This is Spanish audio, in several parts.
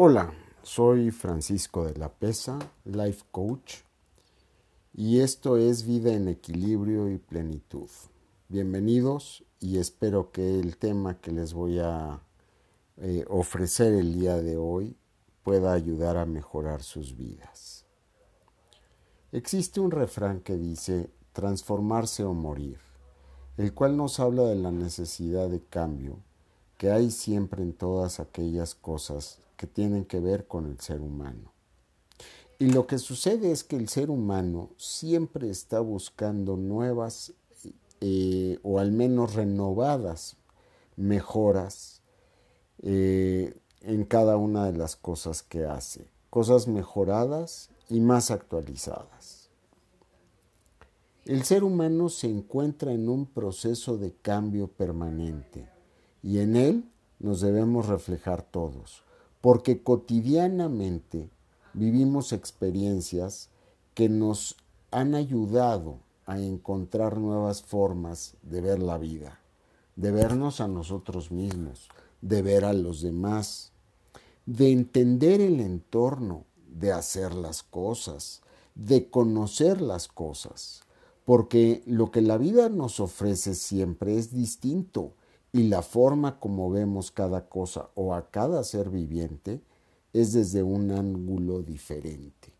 Hola, soy Francisco de la Pesa, Life Coach, y esto es Vida en Equilibrio y Plenitud. Bienvenidos y espero que el tema que les voy a eh, ofrecer el día de hoy pueda ayudar a mejorar sus vidas. Existe un refrán que dice transformarse o morir, el cual nos habla de la necesidad de cambio que hay siempre en todas aquellas cosas que tienen que ver con el ser humano. Y lo que sucede es que el ser humano siempre está buscando nuevas eh, o al menos renovadas mejoras eh, en cada una de las cosas que hace, cosas mejoradas y más actualizadas. El ser humano se encuentra en un proceso de cambio permanente y en él nos debemos reflejar todos, porque cotidianamente vivimos experiencias que nos han ayudado a encontrar nuevas formas de ver la vida, de vernos a nosotros mismos, de ver a los demás, de entender el entorno, de hacer las cosas, de conocer las cosas, porque lo que la vida nos ofrece siempre es distinto y la forma como vemos cada cosa o a cada ser viviente es desde un ángulo diferente.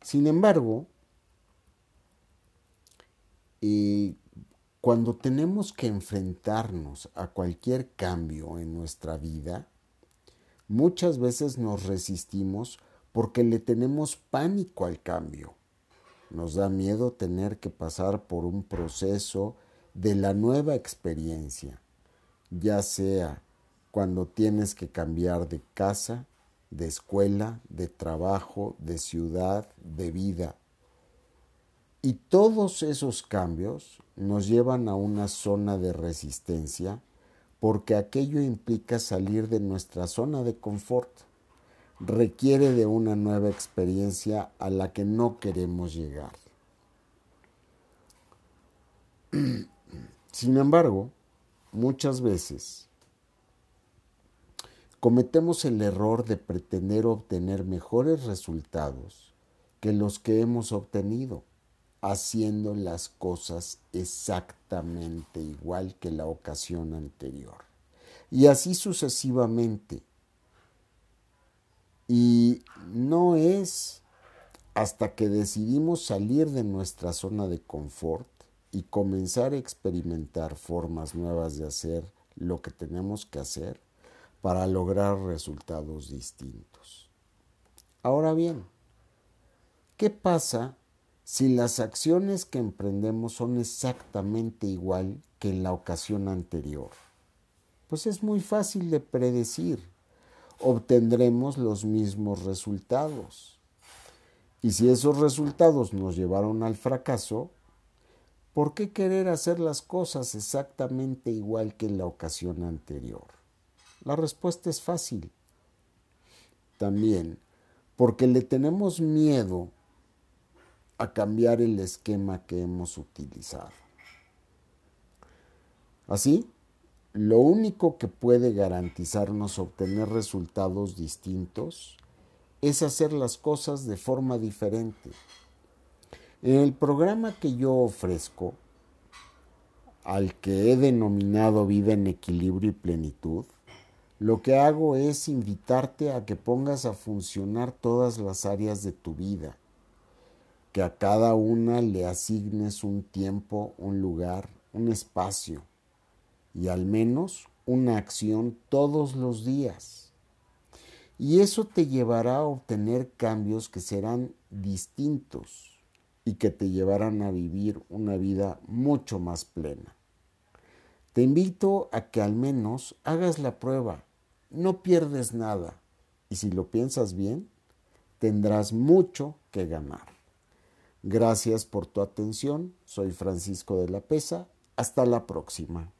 Sin embargo, eh, cuando tenemos que enfrentarnos a cualquier cambio en nuestra vida, muchas veces nos resistimos porque le tenemos pánico al cambio. Nos da miedo tener que pasar por un proceso de la nueva experiencia, ya sea cuando tienes que cambiar de casa, de escuela, de trabajo, de ciudad, de vida. Y todos esos cambios nos llevan a una zona de resistencia porque aquello implica salir de nuestra zona de confort. Requiere de una nueva experiencia a la que no queremos llegar. Sin embargo, muchas veces cometemos el error de pretender obtener mejores resultados que los que hemos obtenido, haciendo las cosas exactamente igual que la ocasión anterior. Y así sucesivamente. Y no es hasta que decidimos salir de nuestra zona de confort y comenzar a experimentar formas nuevas de hacer lo que tenemos que hacer para lograr resultados distintos. Ahora bien, ¿qué pasa si las acciones que emprendemos son exactamente igual que en la ocasión anterior? Pues es muy fácil de predecir. Obtendremos los mismos resultados. Y si esos resultados nos llevaron al fracaso, ¿Por qué querer hacer las cosas exactamente igual que en la ocasión anterior? La respuesta es fácil. También porque le tenemos miedo a cambiar el esquema que hemos utilizado. Así, lo único que puede garantizarnos obtener resultados distintos es hacer las cosas de forma diferente en el programa que yo ofrezco, al que he denominado Vida en Equilibrio y Plenitud, lo que hago es invitarte a que pongas a funcionar todas las áreas de tu vida, que a cada una le asignes un tiempo, un lugar, un espacio y al menos una acción todos los días. Y eso te llevará a obtener cambios que serán distintos y que te llevarán a vivir una vida mucho más plena. Te invito a que al menos hagas la prueba. No pierdes nada y si lo piensas bien, tendrás mucho que ganar. Gracias por tu atención. Soy Francisco de la Pesa. Hasta la próxima.